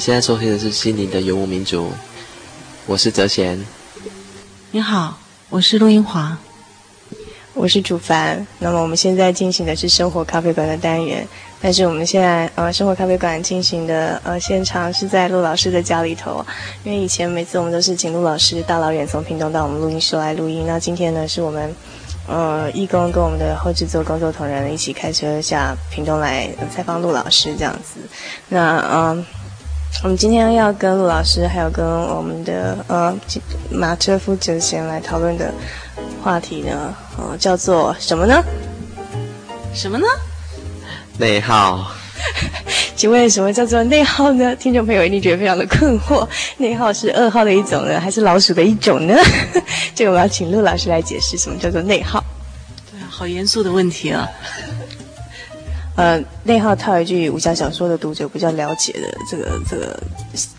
现在收听的是《心灵的游牧民族》，我是泽贤。你好，我是陆英华。我是主凡。那么我们现在进行的是生活咖啡馆的单元。但是我们现在呃，生活咖啡馆进行的呃现场是在陆老师的家里头，因为以前每次我们都是请陆老师大老远从屏东到我们录音室来录音。那今天呢，是我们呃义工跟我们的后制作工作同仁一起开车下屏东来采访陆老师这样子。那嗯、呃，我们今天要跟陆老师还有跟我们的呃马车夫哲贤来讨论的话题呢，呃叫做什么呢？什么呢？内耗，请问什么叫做内耗呢？听众朋友一定觉得非常的困惑。内耗是噩耗的一种呢，还是老鼠的一种呢？这个我要请陆老师来解释什么叫做内耗。对啊，好严肃的问题啊。呃，内耗套一句武侠小说的读者比较了解的这个这个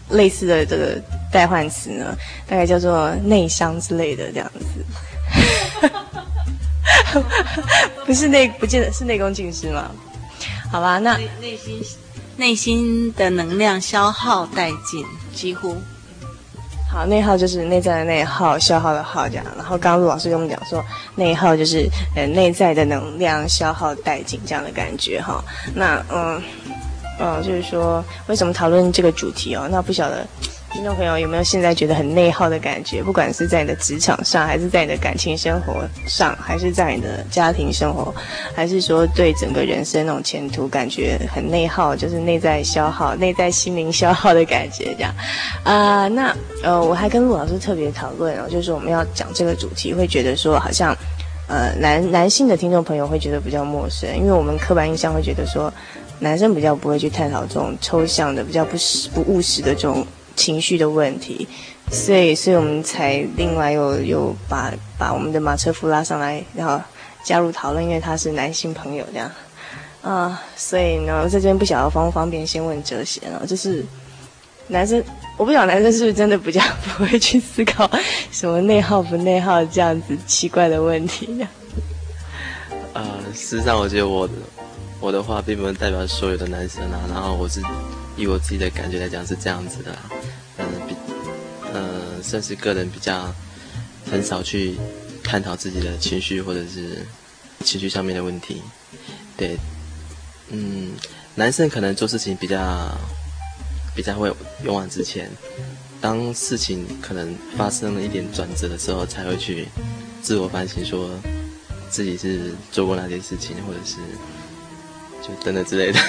类似的这个代换词呢，大概叫做内伤之类的这样子。不是内，不见得是内功尽失吗？好吧，那内，心内心的能量消耗殆尽，几乎。好，内耗就是内在的内耗，消耗的耗这样。然后刚刚陆老师跟我们讲说，内耗就是呃内在的能量消耗殆尽这样的感觉哈。那嗯嗯，就是说为什么讨论这个主题哦？那不晓得。听众朋友有没有现在觉得很内耗的感觉？不管是在你的职场上，还是在你的感情生活上，还是在你的家庭生活，还是说对整个人生那种前途感觉很内耗，就是内在消耗、内在心灵消耗的感觉这样。啊、那呃，我还跟陆老师特别讨论哦，就是我们要讲这个主题，会觉得说好像呃男男性的听众朋友会觉得比较陌生，因为我们刻板印象会觉得说男生比较不会去探讨这种抽象的、比较不实不务实的这种。情绪的问题，所以，所以我们才另外又又把把我们的马车夫拉上来，然后加入讨论，因为他是男性朋友这样，啊、所以呢，我在这边不晓得方不方便先问哲贤啊，就是男生，我不晓得男生是不是真的比较不会去思考什么内耗不内耗这样子奇怪的问题这样。呃，事实上，我觉得我我的话并不能代表所有的男生啊，然后我是以我自己的感觉来讲是这样子的。嗯，比，呃算是个人比较很少去探讨自己的情绪或者是情绪上面的问题，对，嗯，男生可能做事情比较比较会勇往直前，当事情可能发生了一点转折的时候，才会去自我反省，说自己是做过哪件事情，或者是就等等之类的。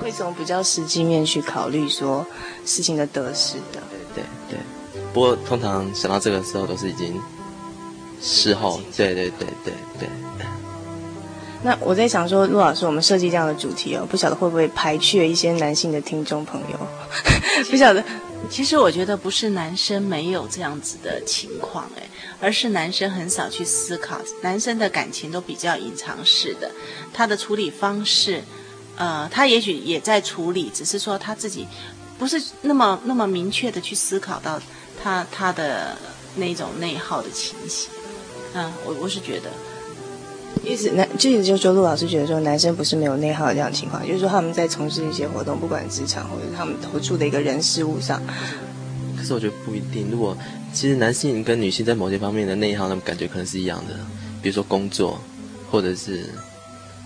会从比较实际面去考虑说事情的得失的，对对对。不过通常想到这个时候都是已经事后，对对对对对。那我在想说，陆老师，我们设计这样的主题哦，不晓得会不会排斥了一些男性的听众朋友？不晓得。其实我觉得不是男生没有这样子的情况哎，而是男生很少去思考，男生的感情都比较隐藏式的，他的处理方式，呃，他也许也在处理，只是说他自己不是那么那么明确的去思考到。他他的那种内耗的情形，嗯，我我是觉得，意思男，这意思就是说，陆老师觉得说，男生不是没有内耗的这样的情况，就是说他们在从事一些活动，不管职场或者他们投注的一个人事物上。可是是我觉得不一定。如果其实男性跟女性在某些方面的内耗，那么感觉可能是一样的。比如说工作，或者是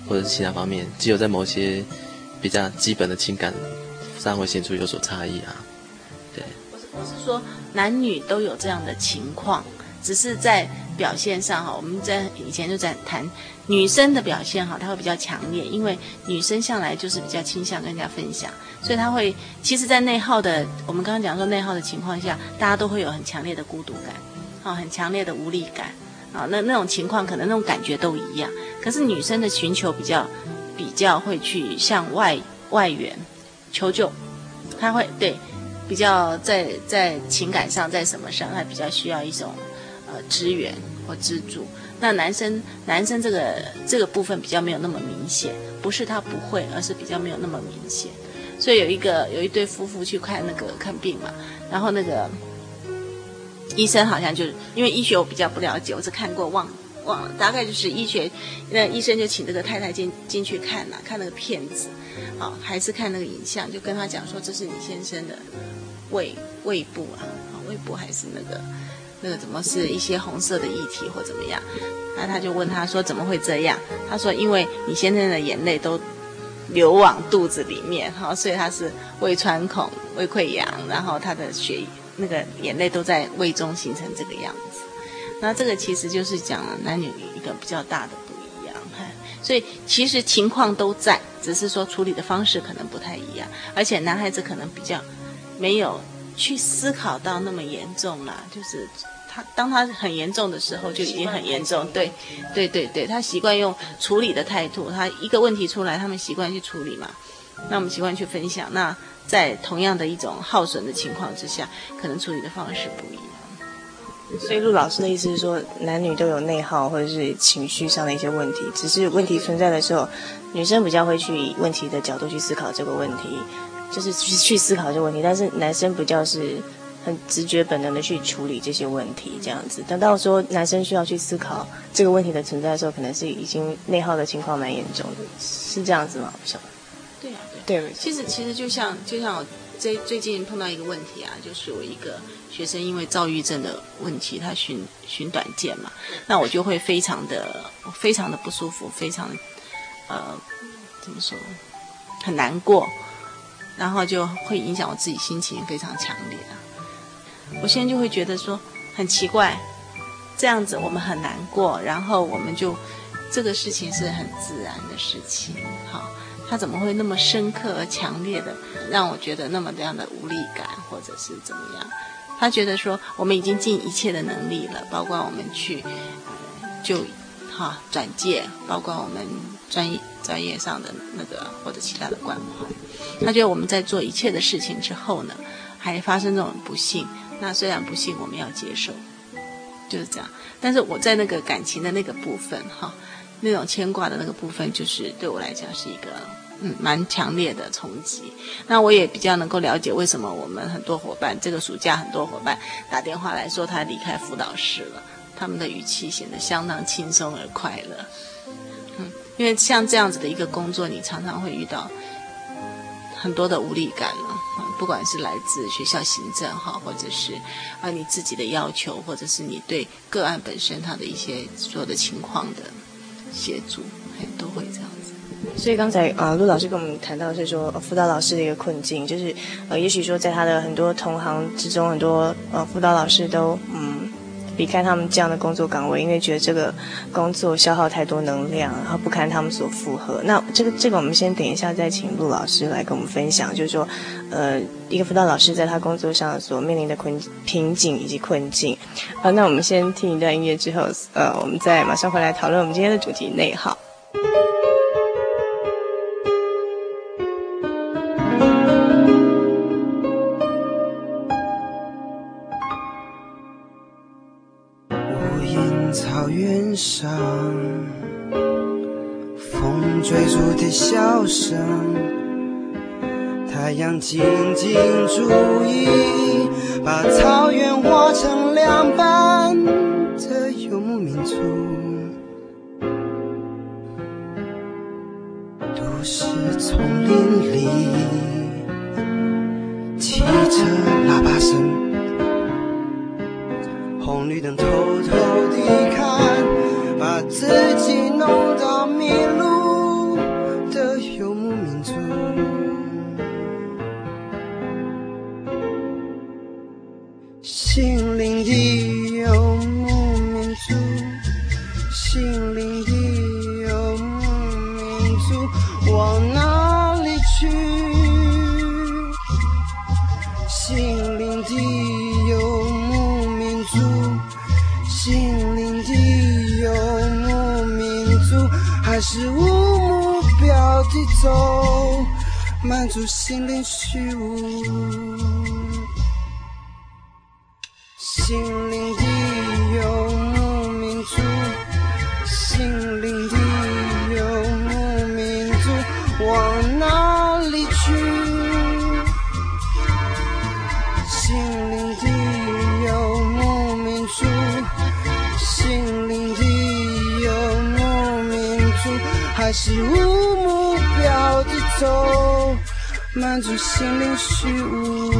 或者是其他方面，只有在某些比较基本的情感上会显出有所差异啊。对，我是我是说男女都有这样的情况，只是在表现上哈，我们在以前就在谈。女生的表现哈，她会比较强烈，因为女生向来就是比较倾向跟人家分享，所以她会，其实，在内耗的，我们刚刚讲说内耗的情况下，大家都会有很强烈的孤独感，啊，很强烈的无力感，啊，那那种情况可能那种感觉都一样。可是女生的寻求比较，比较会去向外外援求救，她会对，比较在在情感上在什么上，她比较需要一种支援或资助。那男生，男生这个这个部分比较没有那么明显，不是他不会，而是比较没有那么明显。所以有一个有一对夫妇去看那个看病嘛，然后那个医生好像就是因为医学我比较不了解，我只看过忘忘了，大概就是医学，那医生就请这个太太进进去看了，看那个片子，啊，还是看那个影像，就跟他讲说，这是你先生的胃胃部啊，啊胃部还是那个。那个怎么是一些红色的液体或怎么样？那他就问他说：“怎么会这样？”他说：“因为你先生的眼泪都流往肚子里面，哈，所以他是胃穿孔、胃溃疡，然后他的血那个眼泪都在胃中形成这个样子。那这个其实就是讲了男女一个比较大的不一样，所以其实情况都在，只是说处理的方式可能不太一样，而且男孩子可能比较没有。”去思考到那么严重啦，就是他当他很严重的时候就已经很严重，对，对对对，他习惯用处理的态度，他一个问题出来，他们习惯去处理嘛，那我们习惯去分享，那在同样的一种耗损的情况之下，可能处理的方式不一样。所以陆老师的意思是说，男女都有内耗或者是情绪上的一些问题，只是问题存在的时候，女生比较会去以问题的角度去思考这个问题。就是去去思考这个问题，但是男生比较是很直觉本能的去处理这些问题，这样子。等到说男生需要去思考这个问题的存在的时候，可能是已经内耗的情况蛮严重的，是这样子吗？不晓得。对啊，对。对。其实其实就像就像我最最近碰到一个问题啊，就是我一个学生因为躁郁症的问题，他寻寻短见嘛，那我就会非常的非常的不舒服，非常呃怎么说很难过。然后就会影响我自己心情非常强烈！我现在就会觉得说很奇怪，这样子我们很难过，然后我们就这个事情是很自然的事情，好，他怎么会那么深刻而强烈的让我觉得那么这样的无力感，或者是怎么样？他觉得说我们已经尽一切的能力了，包括我们去就哈转介，包括我们专业专业上的那个或者其他的关怀。他觉得我们在做一切的事情之后呢，还发生这种不幸。那虽然不幸，我们要接受，就是这样。但是我在那个感情的那个部分，哈，那种牵挂的那个部分，就是对我来讲是一个嗯蛮强烈的冲击。那我也比较能够了解为什么我们很多伙伴这个暑假很多伙伴打电话来说他离开辅导室了，他们的语气显得相当轻松而快乐。嗯，因为像这样子的一个工作，你常常会遇到。很多的无力感，不管是来自学校行政哈，或者是啊你自己的要求，或者是你对个案本身他的一些所有的情况的协助，都会这样子。所以刚才啊陆老师跟我们谈到是说辅导老师的一个困境，就是呃也许说在他的很多同行之中，很多呃辅导老师都嗯。离开他们这样的工作岗位，因为觉得这个工作消耗太多能量，然后不堪他们所负荷。那这个这个，我们先等一下再请陆老师来跟我们分享，就是说，呃，一个辅导老师在他工作上所面临的困瓶颈以及困境。好，那我们先听一段音乐之后，呃，我们再马上回来讨论我们今天的主题内耗。上风追逐的笑声，太阳静静注意，把草原划成两半的游牧民族。都市丛林里，汽车喇叭声。红绿灯偷偷满足心灵虚无。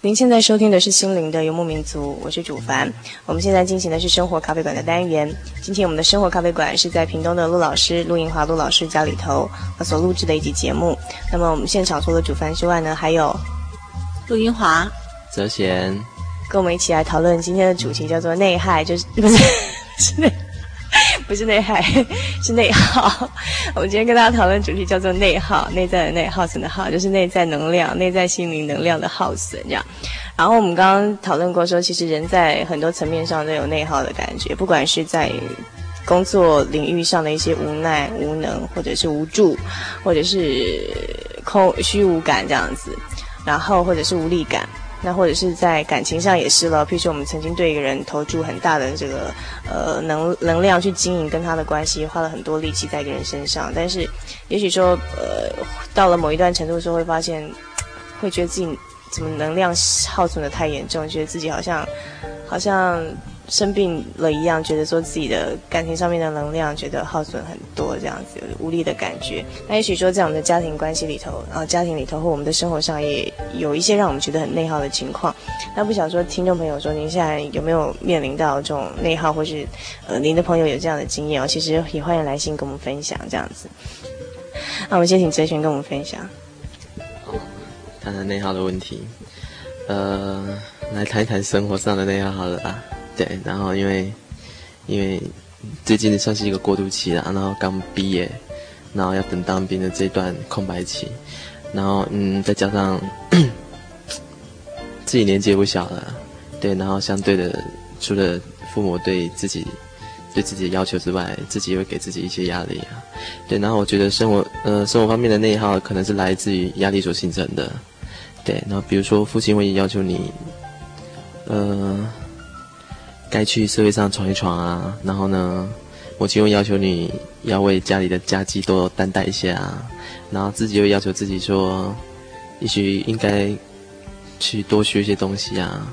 您现在收听的是《心灵的游牧民族》，我是主凡。我们现在进行的是生活咖啡馆的单元。今天我们的生活咖啡馆是在屏东的陆老师陆银华陆老师家里头所录制的一集节目。那么我们现场除了主凡之外呢，还有陆银华、泽贤，跟我们一起来讨论今天的主题，叫做内害，就是不是 是内。不是内害，是内耗。我们今天跟大家讨论主题叫做内耗，内在的内，耗损的耗，就是内在能量、内在心灵能量的耗损这样。然后我们刚刚讨论过说，其实人在很多层面上都有内耗的感觉，不管是在工作领域上的一些无奈、无能，或者是无助，或者是空虚无感这样子，然后或者是无力感。那或者是在感情上也是了，譬如说我们曾经对一个人投注很大的这个呃能能量去经营跟他的关系，花了很多力气在一个人身上，但是也许说呃到了某一段程度的时候，会发现会觉得自己怎么能量耗损的太严重，觉得自己好像好像。生病了一样，觉得说自己的感情上面的能量觉得耗损很多，这样子无力的感觉。那也许说在我们的家庭关系里头，然后家庭里头或我们的生活上也有一些让我们觉得很内耗的情况。那不想说听众朋友说您现在有没有面临到这种内耗，或是呃您的朋友有这样的经验哦？其实也欢迎来信跟我们分享这样子。那我们先请哲璇跟我们分享。好，谈谈内耗的问题。呃，来谈一谈生活上的内耗好了啊。对，然后因为因为最近算是一个过渡期了，然后刚毕业，然后要等当兵的这段空白期，然后嗯，再加上 自己年纪也不小了，对，然后相对的，除了父母对自己对自己的要求之外，自己也会给自己一些压力啊，对，然后我觉得生活呃生活方面的内耗可能是来自于压力所形成的，对，然后比如说父亲会要求你，呃。该去社会上闯一闯啊，然后呢，母亲会要求你要为家里的家计多担待一些啊，然后自己又要求自己说，也许应该去多学一些东西啊，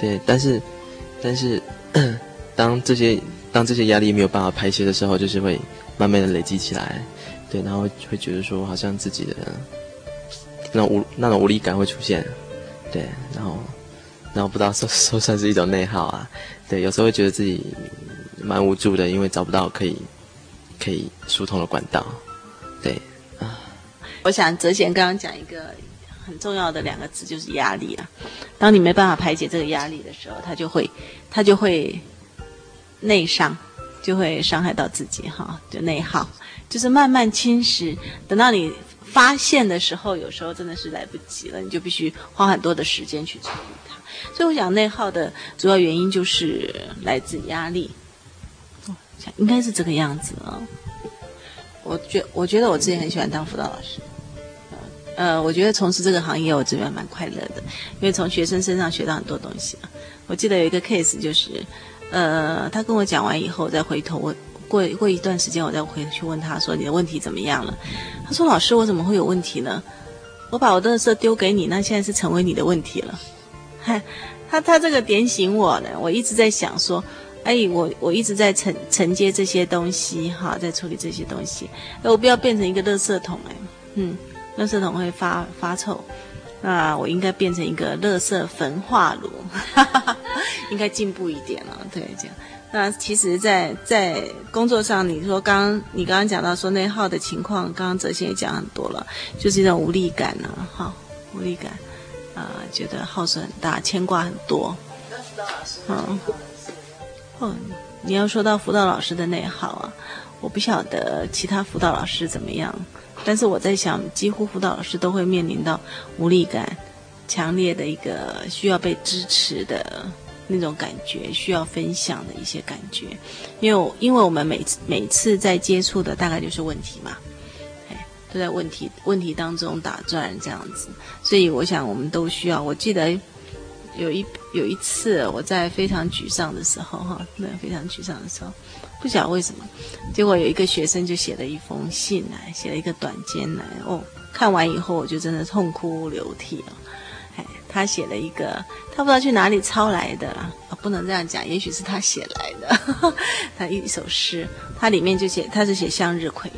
对，但是，但是，当这些当这些压力没有办法排泄的时候，就是会慢慢的累积起来，对，然后会觉得说好像自己的那种无那种无力感会出现，对，然后。然后不知道说说算是一种内耗啊，对，有时候会觉得自己蛮无助的，因为找不到可以可以疏通的管道，对啊。我想哲贤刚刚讲一个很重要的两个字，就是压力啊。当你没办法排解这个压力的时候，他就会他就会内伤，就会伤害到自己哈，就内耗，就是慢慢侵蚀，等到你发现的时候，有时候真的是来不及了，你就必须花很多的时间去处理它。所以我想内耗的主要原因就是来自压力，应该是这个样子啊。我觉我觉得我自己很喜欢当辅导老师，呃，我觉得从事这个行业我这边蛮快乐的，因为从学生身上学到很多东西。我记得有一个 case 就是，呃，他跟我讲完以后，我再回头我过过一段时间，我再回去问他说，你的问题怎么样了？他说，老师，我怎么会有问题呢？我把我的垃圾丢给你，那现在是成为你的问题了。嗨，他他这个点醒我呢，我一直在想说，哎，我我一直在承承接这些东西哈，在处理这些东西，哎，我不要变成一个垃圾桶哎，嗯，垃圾桶会发发臭，那我应该变成一个垃圾焚化炉，应该进步一点了。对，这样。那其实在，在工作上，你说刚你刚刚讲到说内耗的情况，刚刚哲贤也讲很多了，就是一种无力感呢，哈，无力感，呃，觉得耗损很大，牵挂很多。嗯，哦，你要说到辅导老师的内耗啊，我不晓得其他辅导老师怎么样，但是我在想，几乎辅导老师都会面临到无力感，强烈的一个需要被支持的。那种感觉需要分享的一些感觉，因为因为我们每次每次在接触的大概就是问题嘛，都在问题问题当中打转这样子，所以我想我们都需要。我记得有一有一次我在非常沮丧的时候，哈，那非常沮丧的时候，不晓得为什么，结果有一个学生就写了一封信来，写了一个短笺来，哦，看完以后我就真的痛哭流涕了。他写了一个，他不知道去哪里抄来的啊，不能这样讲，也许是他写来的，呵 呵他一首诗，他里面就写，他是写向日葵，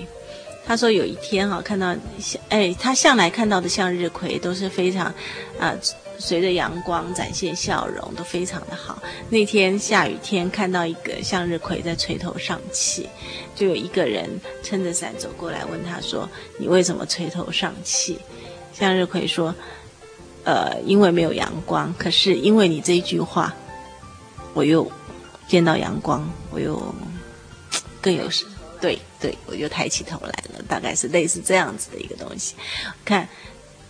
他说有一天哈，看到向，哎，他向来看到的向日葵都是非常，啊，随着阳光展现笑容，都非常的好。那天下雨天，看到一个向日葵在垂头丧气，就有一个人撑着伞走过来问他说：“你为什么垂头丧气？”向日葵说。呃，因为没有阳光，可是因为你这一句话，我又见到阳光，我又更有对，我就抬起头来了，大概是类似这样子的一个东西。看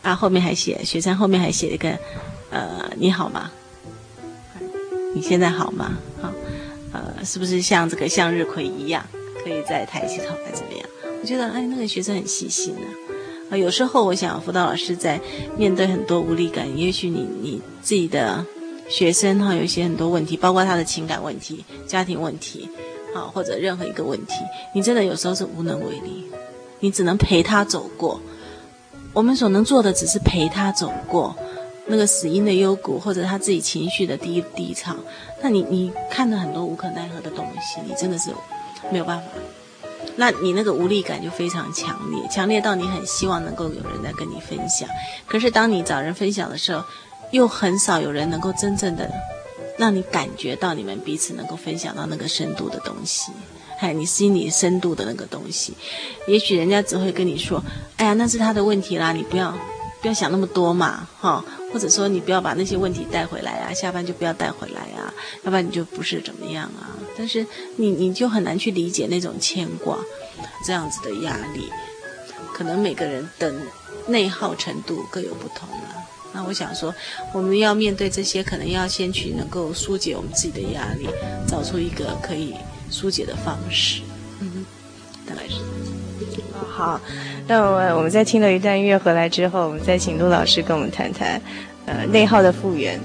啊，后面还写，学生后面还写了一个呃，你好吗？你现在好吗？好，呃，是不是像这个向日葵一样，可以再抬起头来怎么样？我觉得哎，那个学生很细心啊。啊，有时候我想，辅导老师在面对很多无力感，也许你你自己的学生哈，有一些很多问题，包括他的情感问题、家庭问题，啊，或者任何一个问题，你真的有时候是无能为力，你只能陪他走过。我们所能做的只是陪他走过那个死因的幽谷，或者他自己情绪的低低潮。那你你看了很多无可奈何的东西，你真的是没有办法。那你那个无力感就非常强烈，强烈到你很希望能够有人来跟你分享，可是当你找人分享的时候，又很少有人能够真正的让你感觉到你们彼此能够分享到那个深度的东西，哎，你心里深度的那个东西，也许人家只会跟你说，哎呀，那是他的问题啦，你不要不要想那么多嘛，哈。或者说你不要把那些问题带回来啊，下班就不要带回来啊，要不然你就不是怎么样啊。但是你你就很难去理解那种牵挂，这样子的压力，可能每个人的内耗程度各有不同啊。那我想说，我们要面对这些，可能要先去能够疏解我们自己的压力，找出一个可以疏解的方式。嗯，大概是。好，那我我们在听了一段音乐回来之后，我们再请陆老师跟我们谈谈，呃，内耗的复原。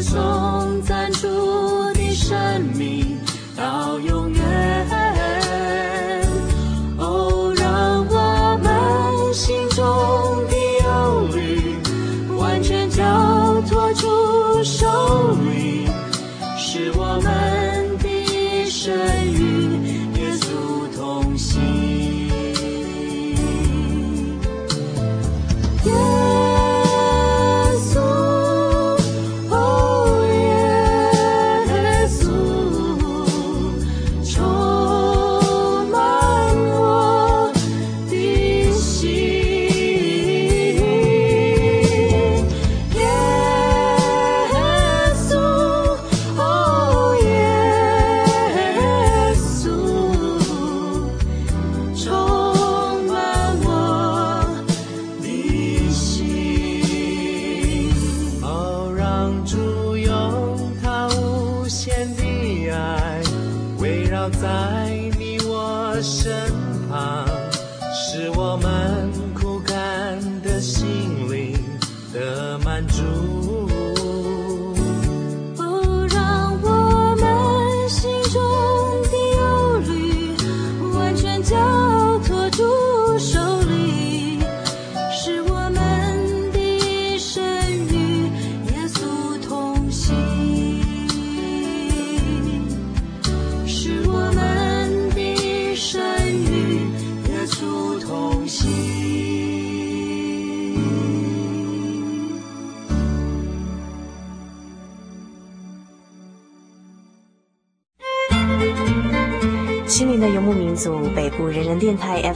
是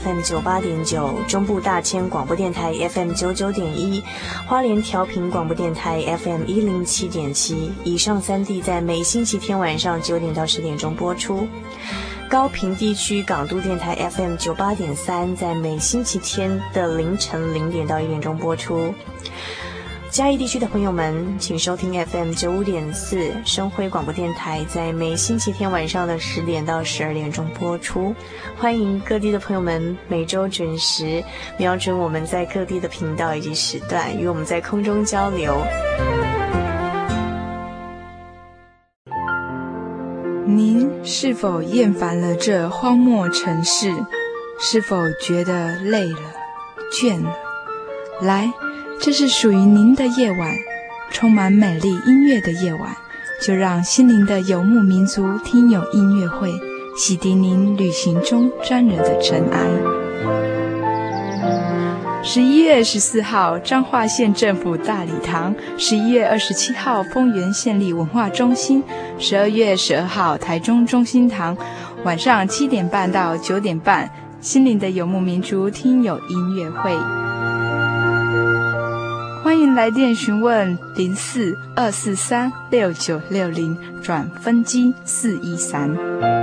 FM 九八点九，中部大千广播电台 FM 九九点一，花莲调频广播电台 FM 一零七点七，以上三地在每星期天晚上九点到十点钟播出。高屏地区港都电台 FM 九八点三，在每星期天的凌晨零点到一点钟播出。嘉义地区的朋友们，请收听 FM 九五点四生辉广播电台，在每星期天晚上的十点到十二点钟播出。欢迎各地的朋友们每周准时瞄准我们在各地的频道以及时段，与我们在空中交流。您是否厌烦了这荒漠城市？是否觉得累了、倦了？来。这是属于您的夜晚，充满美丽音乐的夜晚，就让心灵的游牧民族听友音乐会洗涤您旅行中沾惹的尘埃。十一月十四号，彰化县政府大礼堂；十一月二十七号，丰原县立文化中心；十二月十二号，台中中心堂，晚上七点半到九点半，心灵的游牧民族听友音乐会。欢迎来电询问零四二四三六九六零转分机四一三。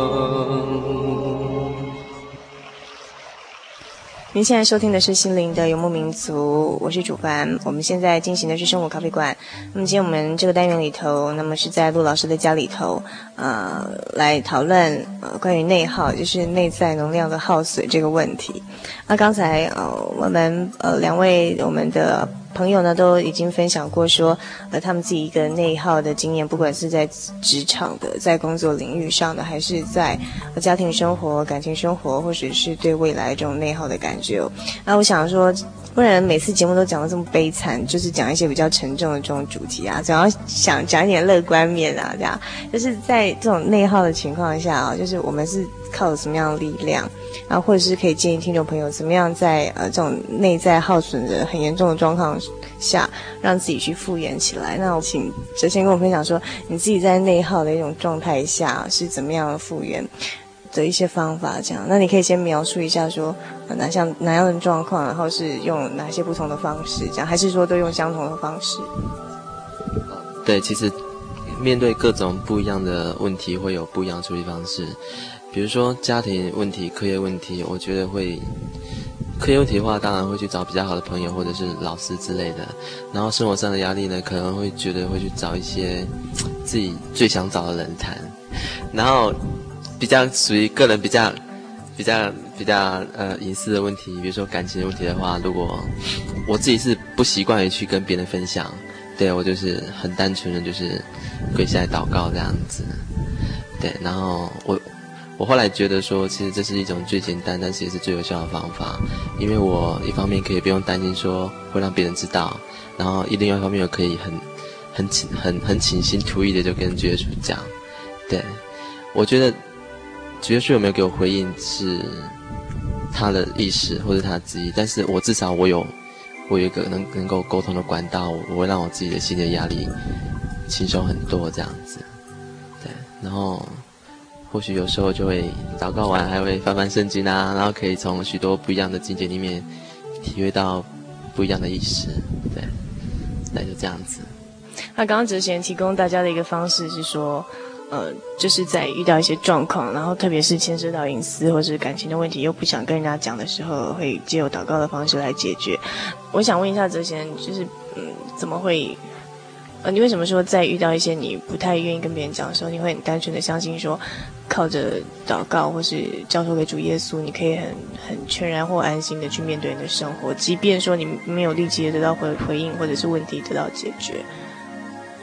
您现在收听的是《心灵的游牧民族》，我是主凡。我们现在进行的是生活咖啡馆。那么今天我们这个单元里头，那么是在陆老师的家里头，呃，来讨论呃关于内耗，就是内在能量的耗损这个问题。那刚才呃我们呃两位我们的。朋友呢都已经分享过说，呃，他们自己一个内耗的经验，不管是在职场的、在工作领域上的，还是在家庭生活、感情生活，或者是对未来这种内耗的感觉。那我想说，不然每次节目都讲得这么悲惨，就是讲一些比较沉重的这种主题啊，总要想讲一点乐观面啊，这样。就是在这种内耗的情况下啊，就是我们是靠什么样的力量？然啊，或者是可以建议听众朋友怎么样在呃这种内在耗损的很严重的状况下，让自己去复原起来。那我请哲先跟我分享说，你自己在内耗的一种状态下是怎么样的复原的一些方法？这样，那你可以先描述一下说，哪像哪样的状况，然后是用哪些不同的方式，这样，还是说都用相同的方式？对，其实面对各种不一样的问题，会有不一样的处理方式。比如说家庭问题、课业问题，我觉得会课业问题的话，当然会去找比较好的朋友或者是老师之类的。然后生活上的压力呢，可能会觉得会去找一些自己最想找的人谈。然后比较属于个人比较比较比较呃隐私的问题，比如说感情的问题的话，如果我自己是不习惯于去跟别人分享，对，我就是很单纯的就是跪下来祷告这样子，对，然后我。我后来觉得说，其实这是一种最简单，但是也是最有效的方法，因为我一方面可以不用担心说会让别人知道，然后另外一方面又可以很很倾很很倾心吐意的就跟主耶稣讲。对，我觉得主耶稣有没有给我回应是，他的意识或者他的旨意，但是我至少我有我有一个能能够沟通的管道，我会让我自己的心理压力轻松很多这样子。对，然后或许有时候就会祷告完还会翻翻圣经啊，然后可以从许多不一样的境界里面体会到不一样的意识。对，那就这样子。那刚刚哲贤提供大家的一个方式是说。呃，就是在遇到一些状况，然后特别是牵涉到隐私或是感情的问题，又不想跟人家讲的时候，会借由祷告的方式来解决。我想问一下哲贤，就是嗯，怎么会？呃，你为什么说在遇到一些你不太愿意跟别人讲的时候，你会很单纯的相信说，靠着祷告或是交托给主耶稣，你可以很很全然或安心的去面对你的生活，即便说你没有立即得到回回应，或者是问题得到解决。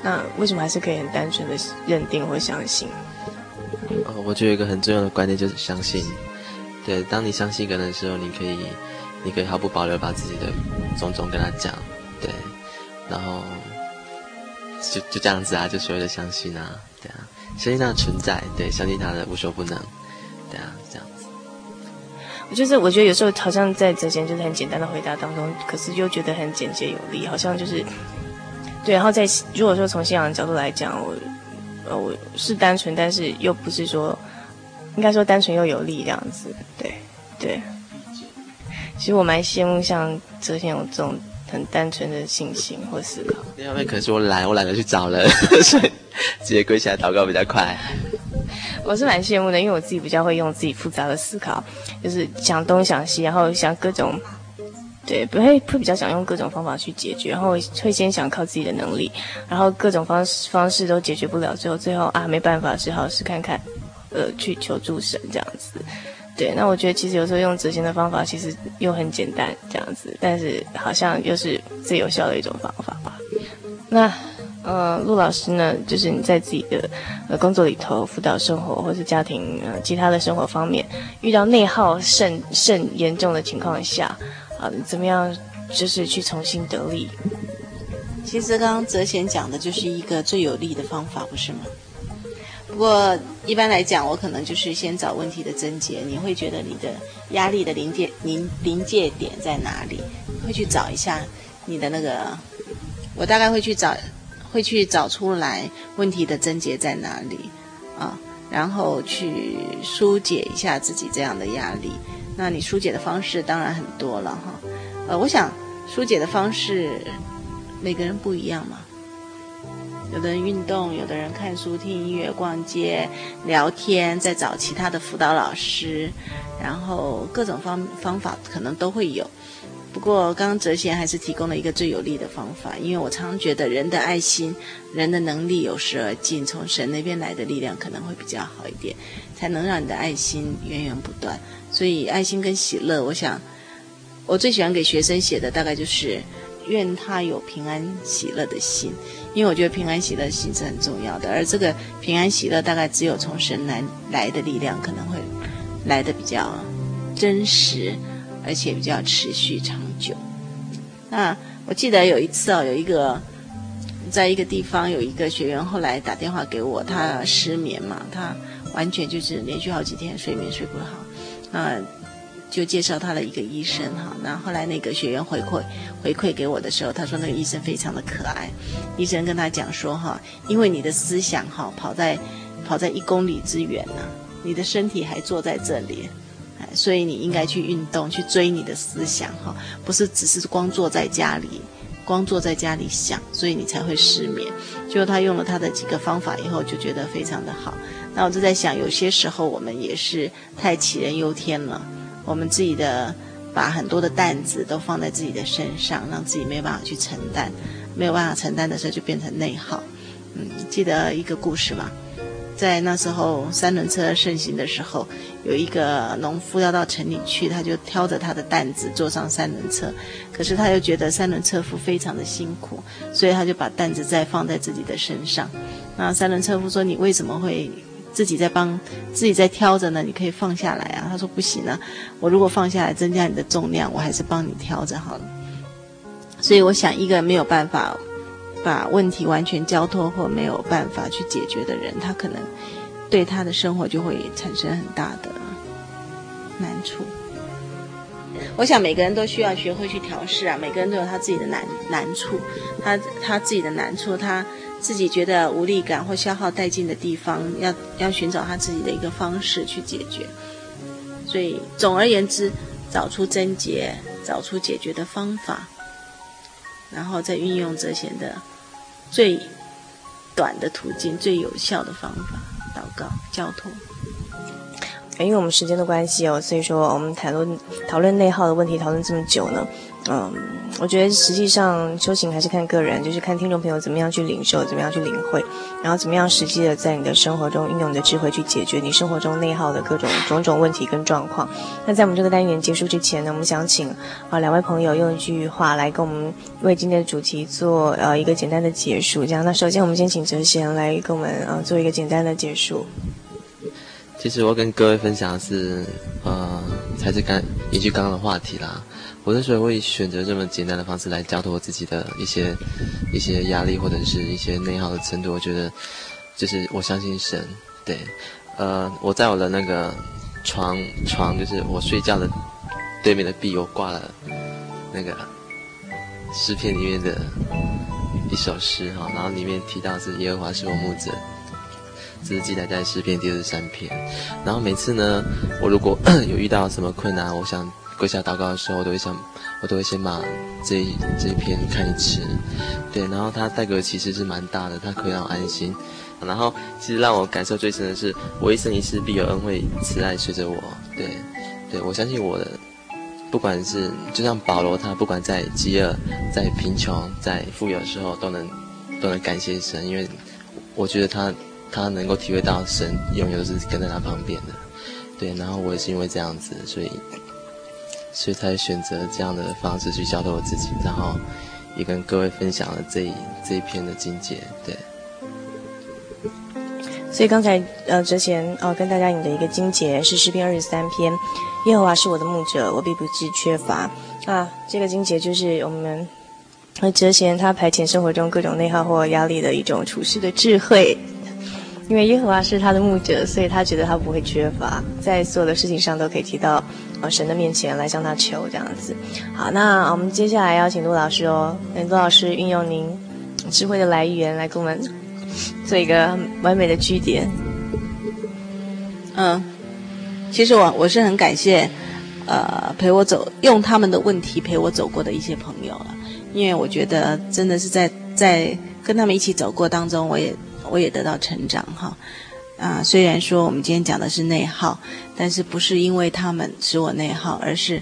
那为什么还是可以很单纯的认定或相信？哦，我觉得有一个很重要的观念就是相信。对，当你相信一个人的时候，你可以，你可以毫不保留把自己的种种跟他讲。对，然后就就这样子啊，就所谓的相信啊，对啊，相信他的存在，对，相信他的无所不能，对啊，这样子。我就是我觉得有时候好像在之前就是很简单的回答当中，可是又觉得很简洁有力，好像就是。对，然后在如果说从信仰的角度来讲，我呃我是单纯，但是又不是说，应该说单纯又有力这样子。对对，其实我蛮羡慕像哲贤有这种很单纯的信心或思考。另外一方面可能是我懒，我懒得去找人，所以直接跪下来祷告比较快。我是蛮羡慕的，因为我自己比较会用自己复杂的思考，就是想东想西，然后想各种。对，不会会比较想用各种方法去解决，然后会先想靠自己的能力，然后各种方式方式都解决不了，最后最后啊没办法，只好试看看，呃，去求助神这样子。对，那我觉得其实有时候用执行的方法其实又很简单这样子，但是好像又是最有效的一种方法吧。那呃，陆老师呢，就是你在自己的呃工作里头，辅导生活或是家庭呃其他的生活方面，遇到内耗甚甚严重的情况下。啊，怎么样？就是去重新得力。其实刚刚哲贤讲的就是一个最有力的方法，不是吗？不过一般来讲，我可能就是先找问题的症结。你会觉得你的压力的临界临临界点在哪里？会去找一下你的那个，我大概会去找，会去找出来问题的症结在哪里啊，然后去疏解一下自己这样的压力。那你疏解的方式当然很多了哈，呃，我想疏解的方式每个人不一样嘛，有的人运动，有的人看书、听音乐、逛街、聊天，再找其他的辅导老师，然后各种方方法可能都会有。不过刚刚哲贤还是提供了一个最有力的方法，因为我常常觉得人的爱心、人的能力有时而尽，从神那边来的力量可能会比较好一点，才能让你的爱心源源不断。所以爱心跟喜乐，我想我最喜欢给学生写的大概就是愿他有平安喜乐的心，因为我觉得平安喜乐的心是很重要的。而这个平安喜乐大概只有从神来来的力量可能会来的比较真实，而且比较持续长久。那我记得有一次哦，有一个在一个地方有一个学员后来打电话给我，他失眠嘛，他完全就是连续好几天睡眠睡不好。呃，就介绍他的一个医生哈，那后来那个学员回馈回馈给我的时候，他说那个医生非常的可爱，医生跟他讲说哈，因为你的思想哈跑在跑在一公里之远呢，你的身体还坐在这里，所以你应该去运动，去追你的思想哈，不是只是光坐在家里，光坐在家里想，所以你才会失眠。就他用了他的几个方法以后，就觉得非常的好。那我就在想，有些时候我们也是太杞人忧天了，我们自己的把很多的担子都放在自己的身上，让自己没有办法去承担，没有办法承担的时候就变成内耗。嗯，记得一个故事吗？在那时候三轮车盛行的时候，有一个农夫要到城里去，他就挑着他的担子坐上三轮车，可是他又觉得三轮车夫非常的辛苦，所以他就把担子再放在自己的身上。那三轮车夫说：“你为什么会？”自己在帮自己在挑着呢，你可以放下来啊。他说不行啊，我如果放下来增加你的重量，我还是帮你挑着好了。所以我想，一个没有办法把问题完全交托或没有办法去解决的人，他可能对他的生活就会产生很大的难处。我想每个人都需要学会去调试啊，每个人都有他自己的难难处，他他自己的难处，他自己觉得无力感或消耗殆尽的地方，要要寻找他自己的一个方式去解决。所以总而言之，找出症结，找出解决的方法，然后再运用这些的最短的途径、最有效的方法——祷告、交通。因为我们时间的关系哦，所以说我们谈论讨论内耗的问题，讨论这么久呢，嗯，我觉得实际上修行还是看个人，就是看听众朋友怎么样去领受，怎么样去领会，然后怎么样实际的在你的生活中运用你的智慧去解决你生活中内耗的各种种种问题跟状况。那在我们这个单元结束之前呢，我们想请啊两位朋友用一句话来跟我们为今天的主题做呃一个简单的结束。这样，那首先我们先请哲贤来跟我们呃做一个简单的结束。其实我跟各位分享的是，呃，才是刚一句刚刚的话题啦。我之所以会选择这么简单的方式来交托我自己的一些一些压力或者是一些内耗的程度，我觉得就是我相信神。对，呃，我在我的那个床床，就是我睡觉的对面的壁，我挂了那个诗篇里面的一首诗哈，然后里面提到是耶和华是我牧者。这是记载在诗篇第二十三篇，然后每次呢，我如果 有遇到什么困难，我想跪下祷告的时候，我都会想，我都会先把这一这一篇看一次，对，然后它带给我其实是蛮大的，它可以让我安心，然后其实让我感受最深的是，我一生一世必有恩惠慈爱随着我，对，对，我相信我的，不管是就像保罗他不管在饥饿、在贫穷、在富有的时候，都能都能感谢神，因为我觉得他。他能够体会到神永远都是跟在他旁边的，对。然后我也是因为这样子，所以，所以才选择这样的方式去交托我自己，然后也跟各位分享了这一这一篇的经节，对。所以刚才呃，哲贤呃跟大家引的一个经节是诗篇二十三篇，耶和华是我的牧者，我必不致缺乏啊。这个经节就是我们和哲贤他排遣生活中各种内耗或压力的一种处事的智慧。因为耶和华是他的牧者，所以他觉得他不会缺乏，在所有的事情上都可以提到神的面前来向他求这样子。好，那我们接下来要请陆老师哦，那陆老师运用您智慧的来源来给我们做一个完美的句点。嗯，其实我我是很感谢，呃，陪我走用他们的问题陪我走过的一些朋友了，因为我觉得真的是在在跟他们一起走过当中，我也。我也得到成长哈，啊，虽然说我们今天讲的是内耗，但是不是因为他们使我内耗，而是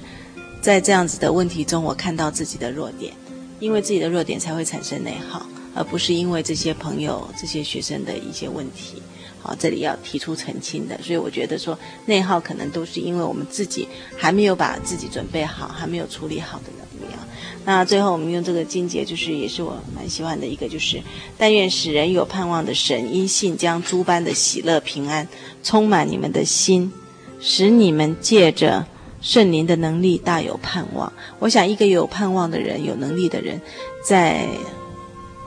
在这样子的问题中，我看到自己的弱点，因为自己的弱点才会产生内耗，而不是因为这些朋友、这些学生的一些问题。好，这里要提出澄清的，所以我觉得说内耗可能都是因为我们自己还没有把自己准备好，还没有处理好的能力啊。那最后我们用这个金节，就是也是我蛮喜欢的一个，就是但愿使人有盼望的神，因信将诸般的喜乐平安充满你们的心，使你们借着圣灵的能力大有盼望。我想，一个有盼望的人，有能力的人，在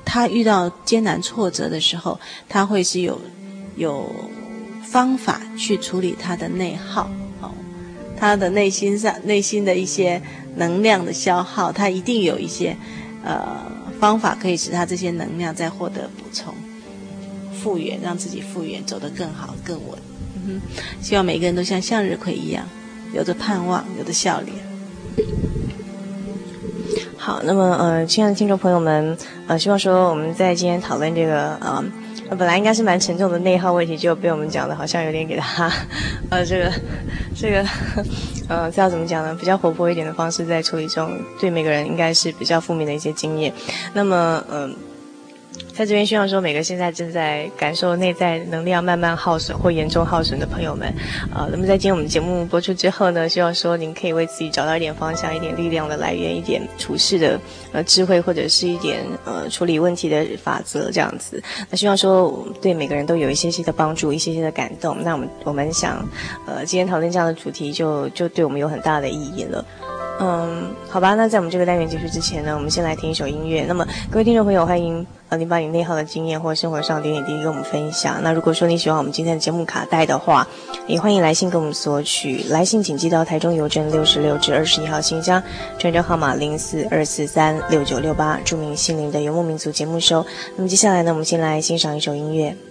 他遇到艰难挫折的时候，他会是有有方法去处理他的内耗，哦，他的内心上内心的一些。能量的消耗，它一定有一些呃方法可以使它这些能量再获得补充、复原，让自己复原走得更好、更稳。嗯哼，希望每个人都像向日葵一样，有着盼望，有着笑脸。好，那么呃，亲爱的听众朋友们，呃，希望说我们在今天讨论这个呃。本来应该是蛮沉重的内耗问题，就被我们讲的好像有点给他，呃，这个，这个，呃，这要怎么讲呢？比较活泼一点的方式在处理中，对每个人应该是比较负面的一些经验。那么，嗯、在这边希望说，每个现在正在感受内在能量慢慢耗损或严重耗损的朋友们，呃，那么在今天我们节目播出之后呢，希望说您可以为自己找到一点方向、一点力量的来源、一点处事的呃智慧，或者是一点呃处理问题的法则这样子。那希望说对每个人都有一些些的帮助，一些些的感动。那我们我们想，呃，今天讨论这样的主题就就对我们有很大的意义了。嗯，好吧，那在我们这个单元结束之前呢，我们先来听一首音乐。那么各位听众朋友，欢迎。呃，你把你内耗的经验或生活上点点滴滴跟我们分享。那如果说你喜欢我们今天的节目卡带的话，也欢迎来信跟我们索取。来信请寄到台中邮政六十六至二十一号信箱，传真号码零四二四三六九六八，著名心灵的游牧民族节目收。那么接下来呢，我们先来欣赏一首音乐。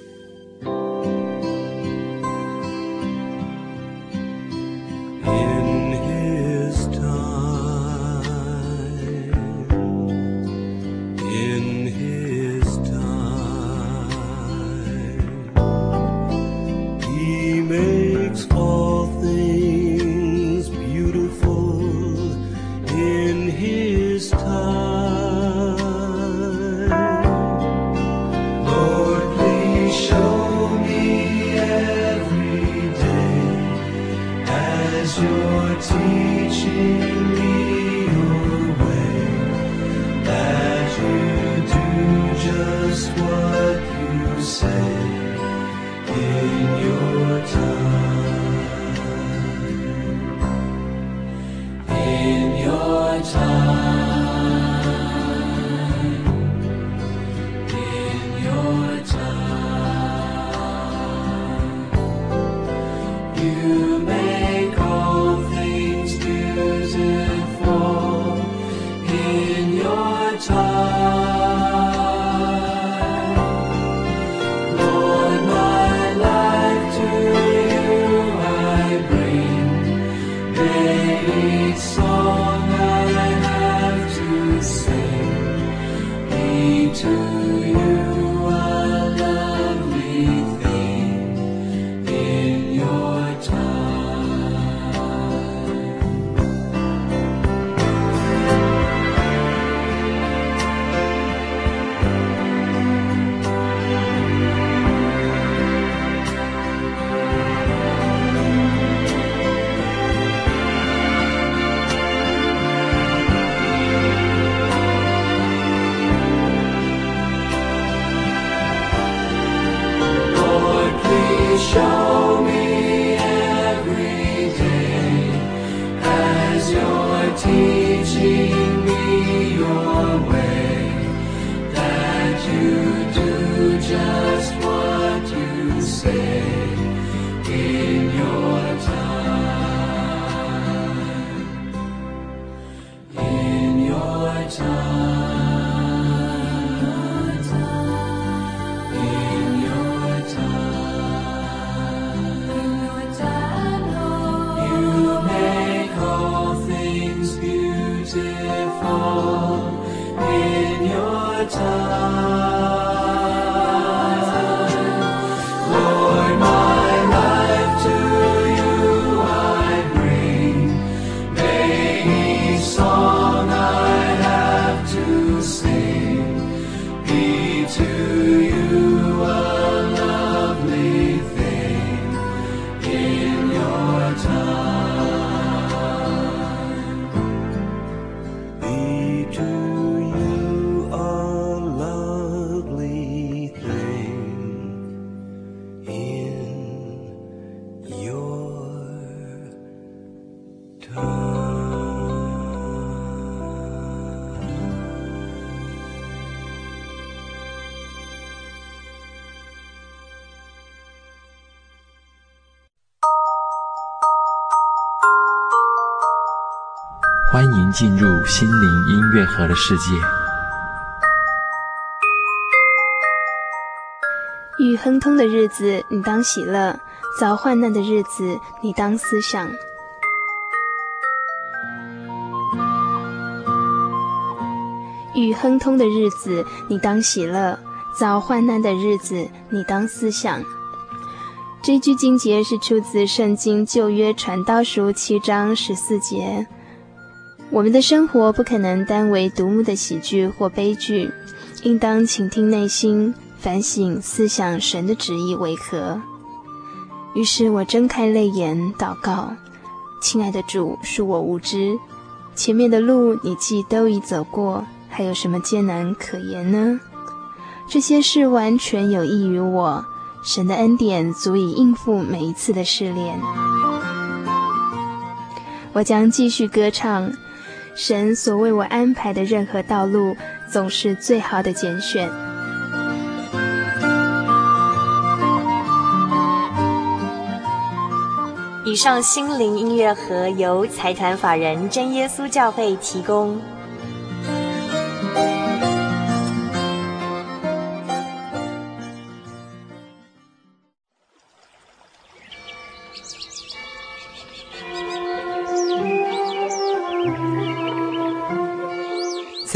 欢进入心灵音乐盒的世界。遇亨通的日子，你当喜乐；遭患难的日子，你当思想。遇亨通的日子，你当喜乐；遭患难的日子，你当思想。这句经节是出自《圣经旧约传道书》七章十四节。我们的生活不可能单为独幕的喜剧或悲剧，应当倾听内心，反省思想神的旨意为何。于是我睁开泪眼祷告：亲爱的主，恕我无知，前面的路你既都已走过，还有什么艰难可言呢？这些事完全有益于我，神的恩典足以应付每一次的试炼。我将继续歌唱。神所为我安排的任何道路总是最好的拣选。以上心灵音乐盒由财团法人真耶稣教会提供。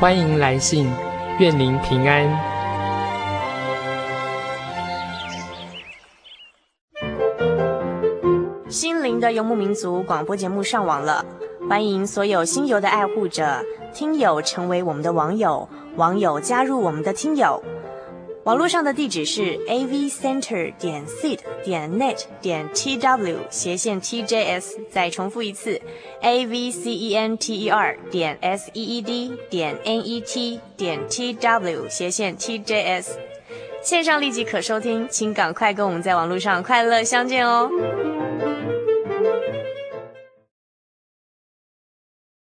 欢迎来信，愿您平安。心灵的游牧民族广播节目上网了，欢迎所有心游的爱护者、听友成为我们的网友，网友加入我们的听友。网络上的地址是 a v center 点 seed 点 net 点 t w 斜线 t j s，再重复一次 a v c e n t e r 点 s e e d 点 n e t 点 t w 斜线 t j s，线上立即可收听，请赶快跟我们在网络上快乐相见哦。